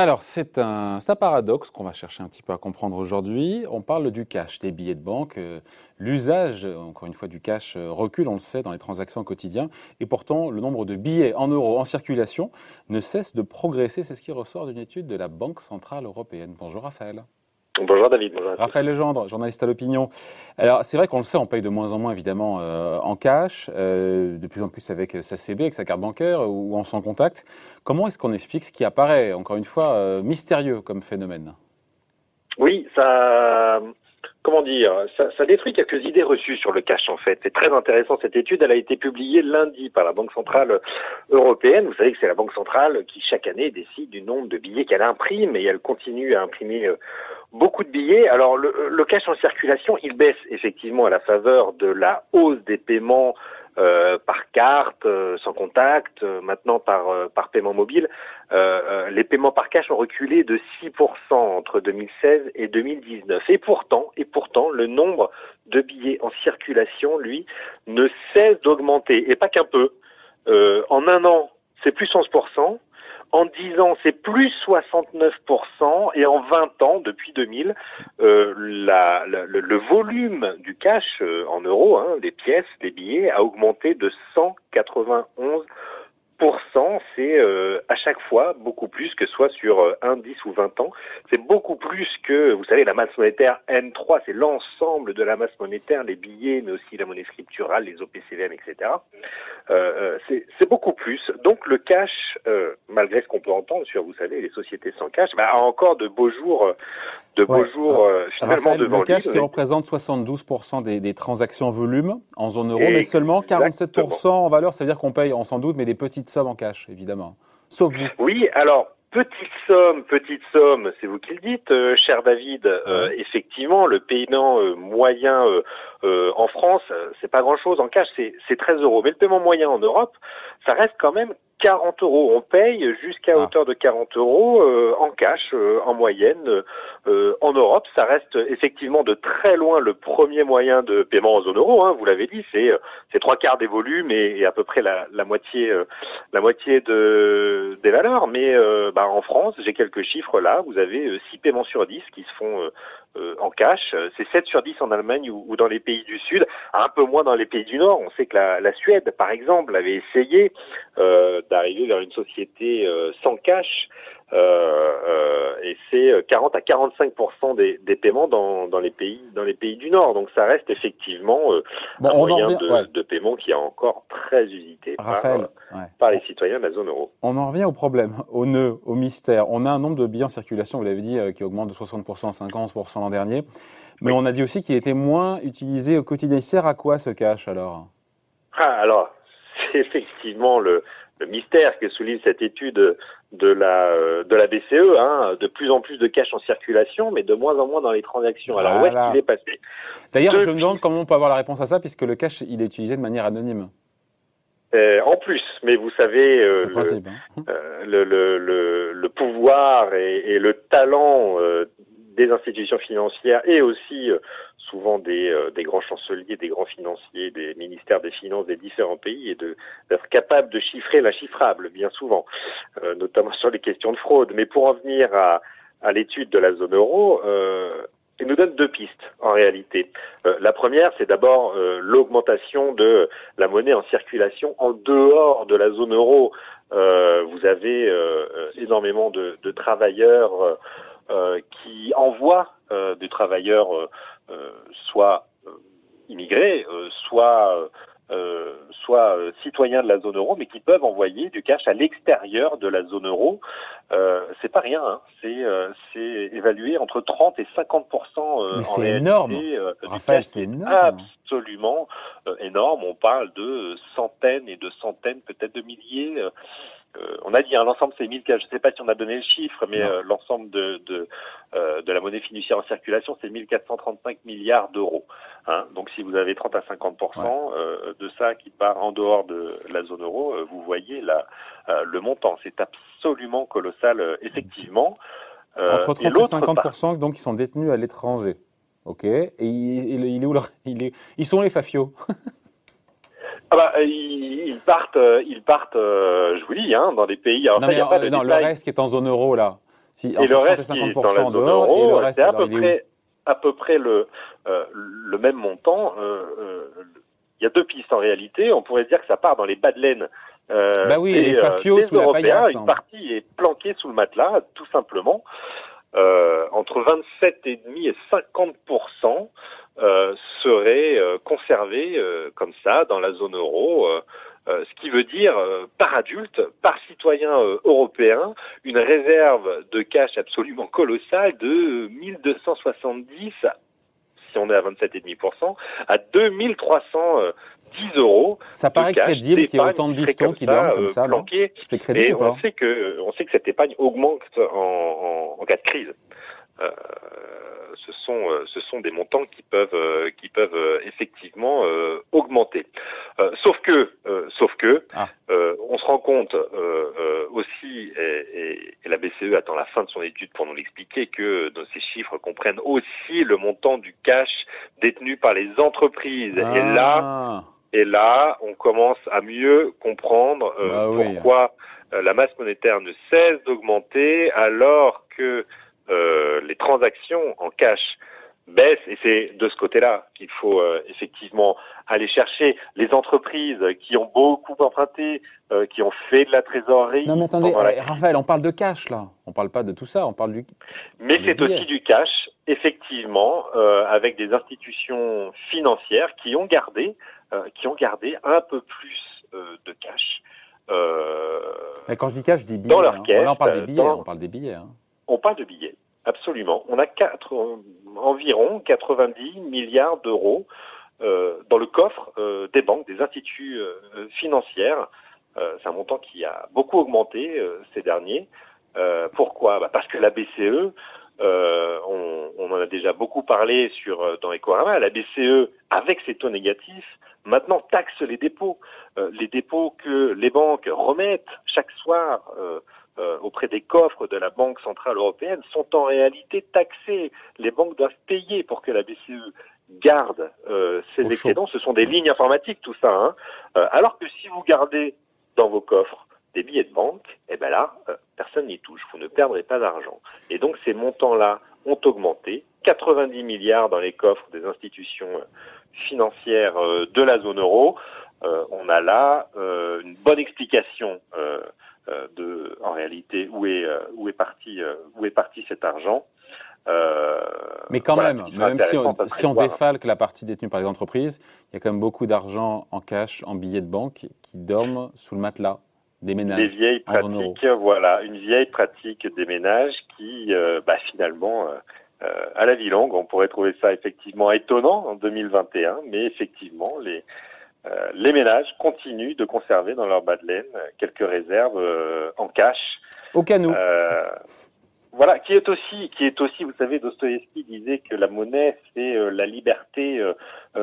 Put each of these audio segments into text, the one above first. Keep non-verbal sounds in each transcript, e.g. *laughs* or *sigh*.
Alors, c'est un, un, paradoxe qu'on va chercher un petit peu à comprendre aujourd'hui. On parle du cash, des billets de banque. Euh, l'usage, encore une fois, du cash euh, recule, on le sait, dans les transactions quotidiennes. Et pourtant, le nombre de billets en euros en circulation ne cesse de progresser. C'est ce qui ressort d'une étude de la Banque Centrale Européenne. Bonjour Raphaël. Bonjour David. Raphaël Legendre, journaliste à l'opinion. Alors c'est vrai qu'on le sait, on paye de moins en moins évidemment euh, en cash, euh, de plus en plus avec sa CB, avec sa carte bancaire ou en sans contact. Comment est-ce qu'on explique ce qui apparaît, encore une fois, euh, mystérieux comme phénomène? Oui, ça, comment dire, ça, ça, détruit quelques idées reçues sur le cash en fait. C'est très intéressant cette étude. Elle a été publiée lundi par la Banque centrale européenne. Vous savez que c'est la Banque centrale qui chaque année décide du nombre de billets qu'elle imprime et elle continue à imprimer beaucoup de billets. Alors le, cash en circulation, il baisse effectivement à la faveur de la hausse des paiements euh, par carte, euh, sans contact, euh, maintenant par par paiement mobile. les paiements par cash ont reculé de 6% entre 2016 et 2019. Et pourtant, et pourtant, le nombre de billets en circulation, lui, ne cesse d'augmenter. Et pas qu'un peu. en un an, c'est plus 11%. En 10 ans, c'est plus 69%, et en 20 ans, depuis 2000, euh, la, la, le, volume du cash euh, en euros, hein, des pièces, des billets, a augmenté de 191 c'est euh, fois beaucoup plus que soit sur euh, 1, 10 ou 20 ans. C'est beaucoup plus que, vous savez, la masse monétaire N3, c'est l'ensemble de la masse monétaire, les billets, mais aussi la monnaie scripturale, les OPCVM, etc. Euh, euh c'est beaucoup plus. Donc le cash, euh, malgré ce qu'on peut entendre sur, vous savez, les sociétés sans cash, bah, a encore de beaux jours, de beaux jours finalement devant le cash qui représente 72% des, des, transactions volume en zone euro, mais seulement 47% en valeur. Ça veut dire qu'on paye, on s'en doute, mais des petites sommes en cash, évidemment. Sauf vous. Oui, alors Petite somme, petite somme, c'est vous qui le dites, euh, cher David. Euh, effectivement, le paiement euh, moyen en France, c'est pas grand-chose en cash, c'est 13 euros. Mais le paiement moyen en Europe, ça reste quand même 40 euros. On paye jusqu'à ah. hauteur de 40 euros euh, en cash euh, en moyenne euh, en Europe. Ça reste effectivement de très loin le premier moyen de paiement en zone euro. Hein, vous l'avez dit, c'est c'est trois quarts des volumes et, à peu près la, la moitié la moitié de des valeurs. Mais bah, en France, j'ai quelques chiffres là. Vous avez 6 paiements sur 10 qui se font euh, en cash. C'est 7 sur 10 en Allemagne ou, dans les pays du Sud, un peu moins dans les pays du Nord. On sait que la, Suède, par exemple, avait essayé euh, d'arriver vers une société euh, sans cash. Euh, et c'est 40 à 45 des, des paiements dans, dans, les pays dans les pays du Nord. Donc ça reste effectivement un moyen de, de, paiement qui est encore très usité par, par, les citoyens de la zone euro. On en revient au problème, au nœud, au mystère. On a un nombre de billets en circulation, vous l'avez dit, qui augmente de 60 à 50% l'an dernier. Mais on a dit aussi qu'il était moins utilisé au quotidien. Il sert à quoi ce cash alors? Ah, Alors, *laughs* c'est effectivement le, le mystère que souligne cette étude de la de la BCE, hein, de plus en plus de cash en circulation, mais de moins en moins dans les transactions. Alors où est-ce qu'il est passé? D'ailleurs, je me demande comment on peut avoir la réponse à ça, puisque le cash il est utilisé de manière anonyme. Euh, en plus, mais vous savez, euh, le, hein. euh, le, le, le, pouvoir et, et le talent euh, des institutions financières et aussi euh, souvent des, euh, des, grands chanceliers, des grands financiers, des ministères des finances des différents pays et d'être capable de chiffrer l'inchiffrable bien souvent, euh, notamment sur les questions de fraude. Mais pour en venir à, à l'étude de la zone euro, euh, il nous donne deux pistes en réalité. la première, c'est d'abord l'augmentation de la monnaie en circulation en dehors de la zone euro. vous avez énormément de, de travailleurs euh, qui envoie euh, des travailleurs euh, soit immigrés, soit euh, soit citoyens de la zone euro, mais qui peuvent envoyer du cash à l'extérieur de la zone euro. Euh, c'est pas rien, hein. c'est euh, c'est évalué entre 30 et 50 Mais c'est énorme. Raphaël, c'est énorme. Absolument énorme. On parle de centaines et de centaines, peut-être de milliers euh, on a dit hein, l'ensemble c'est 1000 je ne sais pas si on a donné le chiffre, mais euh, l'ensemble de, de, euh, de, la monnaie fiduciaire en circulation c'est 1435 milliards d'euros. Hein. Donc si vous avez 30 à 50% de ça qui part en dehors de la zone euro, vous voyez là le montant, c'est absolument colossal effectivement. Entre 30 et 50 donc ils sont détenus à l'étranger. Ok. Et il, il, est où il est, Ils sont les fafios. *laughs* Ah bah, ils, partent, ils partent, euh, je vous dis, hein, dans des pays. Alors non, mais, euh, non le reste qui est en zone euro là, Si, et le reste qui est dans la zone euro, c'est à peu près à peu près le le même montant. Il y a deux pistes en réalité. On pourrait dire que ça part dans les bas de laine euh, bah oui, des, les fafios sous la paillasse, Une partie est planquée sous le matelas, tout simplement. Euh, entre 27,5 et 50 euh, seraient euh, conservés euh, comme ça dans la zone euro. ce qui veut dire par adulte, par citoyen européen, une réserve de cash absolument colossale de 1270 si on est à 27,5%, à 2300 10 euros. Ça paraît crédible qu'il y ait autant de bifetons qui dorment comme ça, euh, C'est crédible et on sait que on sait que cette épargne augmente en, en, en cas de crise. Euh, ce sont euh, ce sont des montants qui peuvent euh, qui peuvent effectivement augmenter. sauf que sauf que ah. on se rend compte aussi et, et, la BCE attend la fin de son étude pour nous l'expliquer que ces chiffres comprennent aussi le montant du cash détenu par les entreprises. Et là ah. Et là, on commence à mieux comprendre euh, bah pourquoi euh, la masse monétaire ne cesse d'augmenter alors que euh, les transactions en cash baissent. Et c'est de ce côté-là qu'il faut effectivement aller chercher les entreprises qui ont beaucoup emprunté, qui ont fait de la trésorerie. Non mais attendez, eh, Raphaël, on parle de cash là. On parle pas de tout ça, on parle du. Mais c'est aussi du cash, effectivement, avec des institutions financières qui ont gardé euh, qui ont gardé un peu plus euh, de cash. Euh, Mais quand je dis cash, je dis billets. Dans leur hein. on parle des billets. on parle des billets. Hein. On parle de billets, absolument. On a quatre, environ 90 milliards d'euros dans le coffre des banques, des instituts financières. C'est un montant qui a beaucoup augmenté ces derniers. pourquoi? Bah Parce que la BCE euh, on, en a déjà beaucoup parlé sur euh, dans Ecorama. La BCE, avec ses taux négatifs, maintenant taxe les dépôts. Euh, les dépôts que les banques remettent chaque soir euh, auprès des coffres de la Banque centrale européenne sont en réalité taxés. Les banques doivent payer pour que la BCE garde ces excédents. Ce sont des lignes informatiques, tout ça. Hein. alors que si vous gardez dans vos coffres des billets de banque, eh ben là, euh, personne n'y touche. Vous ne perdrez pas d'argent. Et donc ces montants-là ont augmenté. 90 milliards dans les coffres des institutions euh, financières euh, de la zone euro. on a là une bonne explication de, en réalité, où est où est parti où est parti cet argent. Mais quand même, même si on, si on défalque la partie détenue par les entreprises, il y a quand même beaucoup d'argent en cash, en billets de banque, qui dorment sous le matelas des ménages. Des vieilles pratiques, voilà, une vieille pratique des ménages qui, euh, bah, finalement, euh, euh, à la vie longue, on pourrait trouver ça effectivement étonnant en 2021, mais effectivement, les les ménages continuent de conserver dans leur bas de laine quelques réserves en cash. Au canou. Voilà, qui est aussi, qui est aussi, vous savez, Dostoïevski disait que la monnaie c'est la liberté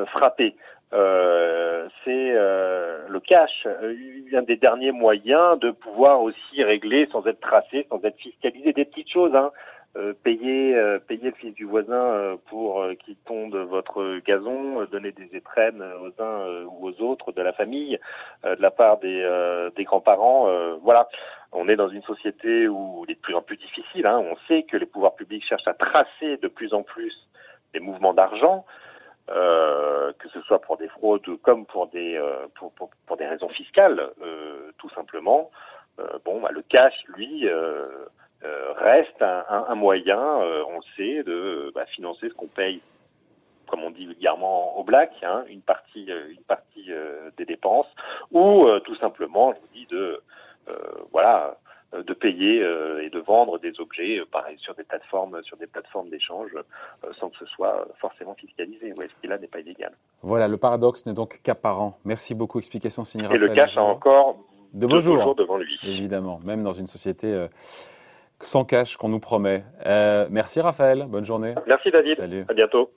frappée. Euh, c'est euh, le cash, euh, un des derniers moyens de pouvoir aussi régler sans être tracé, sans être fiscalisé des petites choses. Hein. Payer, payer le fils du voisin pour qu'il tonde votre gazon, donner des étrennes aux uns ou aux autres de la famille, de la part des, des grands-parents. voilà, on est dans une société où il est de plus en plus difficile. Hein. On sait que les pouvoirs publics cherchent à tracer de plus en plus les mouvements d'argent. Euh, que ce soit pour des fraudes comme pour des euh, pour, pour, pour, des raisons fiscales, euh, tout simplement. bon, bah, le cash, lui, reste un, un, un moyen, on le sait, de bah, financer ce qu'on paye, comme on dit vulgairement au black, hein, une partie une partie des dépenses, ou tout simplement, je vous dis, de voilà euh, de payer euh, et de vendre des objets, euh, pareil, sur des plateformes, sur des plateformes d'échange, sans que ce soit forcément fiscalisé. Ouais, ce qui là n'est pas illégal. Voilà, le paradoxe n'est donc qu'apparent. Merci beaucoup. Explication signée Et le cash a encore de beaux jours devant lui. Évidemment, même dans une société sans cash qu'on nous promet. Euh, merci Raphaël, bonne journée. Merci David, Salut. à bientôt.